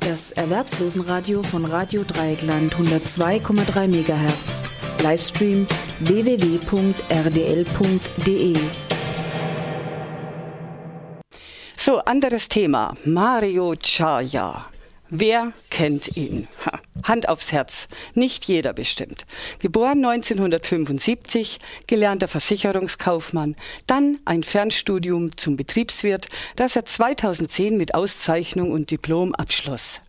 Das Erwerbslosenradio von Radio Dreieckland 102,3 MHz. Livestream www.rdl.de. So, anderes Thema. Mario Chaya. Wer kennt ihn? Ha. Hand aufs Herz. Nicht jeder bestimmt. Geboren 1975, gelernter Versicherungskaufmann, dann ein Fernstudium zum Betriebswirt, das er 2010 mit Auszeichnung und Diplom abschloss.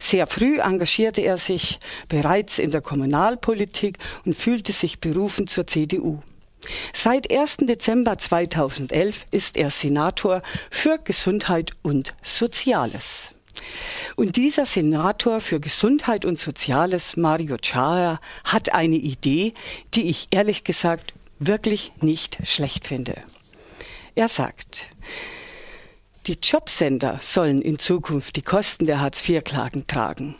Sehr früh engagierte er sich bereits in der Kommunalpolitik und fühlte sich berufen zur CDU. Seit 1. Dezember 2011 ist er Senator für Gesundheit und Soziales. Und dieser Senator für Gesundheit und Soziales, Mario Chaya, hat eine Idee, die ich ehrlich gesagt wirklich nicht schlecht finde. Er sagt, die Jobcenter sollen in Zukunft die Kosten der Hartz-IV-Klagen tragen.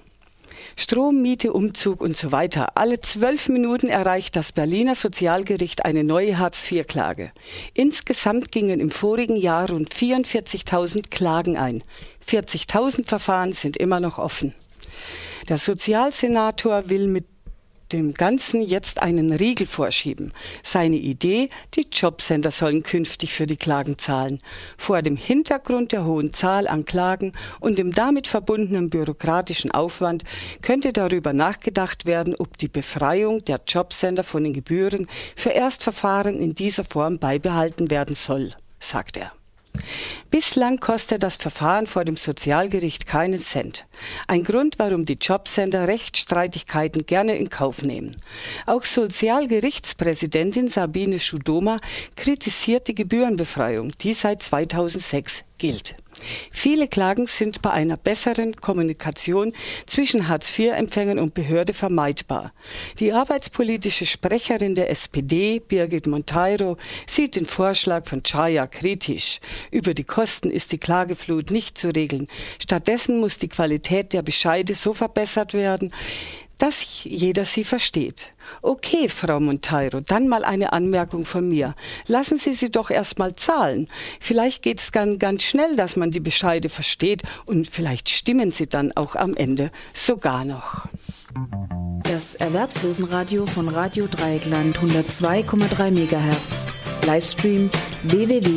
Strom, Miete, Umzug und so weiter. Alle zwölf Minuten erreicht das Berliner Sozialgericht eine neue Hartz-IV-Klage. Insgesamt gingen im vorigen Jahr rund 44.000 Klagen ein. 40.000 Verfahren sind immer noch offen. Der Sozialsenator will mit dem Ganzen jetzt einen Riegel vorschieben. Seine Idee, die Jobcenter sollen künftig für die Klagen zahlen. Vor dem Hintergrund der hohen Zahl an Klagen und dem damit verbundenen bürokratischen Aufwand könnte darüber nachgedacht werden, ob die Befreiung der Jobcenter von den Gebühren für Erstverfahren in dieser Form beibehalten werden soll, sagt er. Bislang kostet das Verfahren vor dem Sozialgericht keinen Cent. Ein Grund, warum die Jobcenter Rechtsstreitigkeiten gerne in Kauf nehmen. Auch Sozialgerichtspräsidentin Sabine Schudoma kritisiert die Gebührenbefreiung, die seit 2006 gilt. Viele Klagen sind bei einer besseren Kommunikation zwischen Hartz-IV-Empfängern und Behörde vermeidbar. Die arbeitspolitische Sprecherin der SPD, Birgit Monteiro, sieht den Vorschlag von Chaya kritisch. Über die Kosten ist die Klageflut nicht zu regeln. Stattdessen muss die Qualität der Bescheide so verbessert werden, dass jeder sie versteht. Okay, Frau Monteiro, dann mal eine Anmerkung von mir. Lassen Sie sie doch erst mal zahlen. Vielleicht geht es ganz, ganz schnell, dass man die Bescheide versteht und vielleicht stimmen sie dann auch am Ende sogar noch. Das Erwerbslosenradio von Radio Dreieckland 102,3 MHz. Livestream www.rdl.de